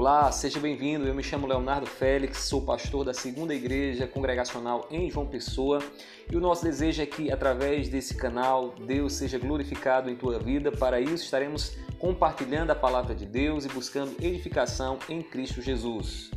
Olá, seja bem-vindo. Eu me chamo Leonardo Félix, sou pastor da Segunda Igreja Congregacional em João Pessoa e o nosso desejo é que, através desse canal, Deus seja glorificado em tua vida. Para isso, estaremos compartilhando a palavra de Deus e buscando edificação em Cristo Jesus.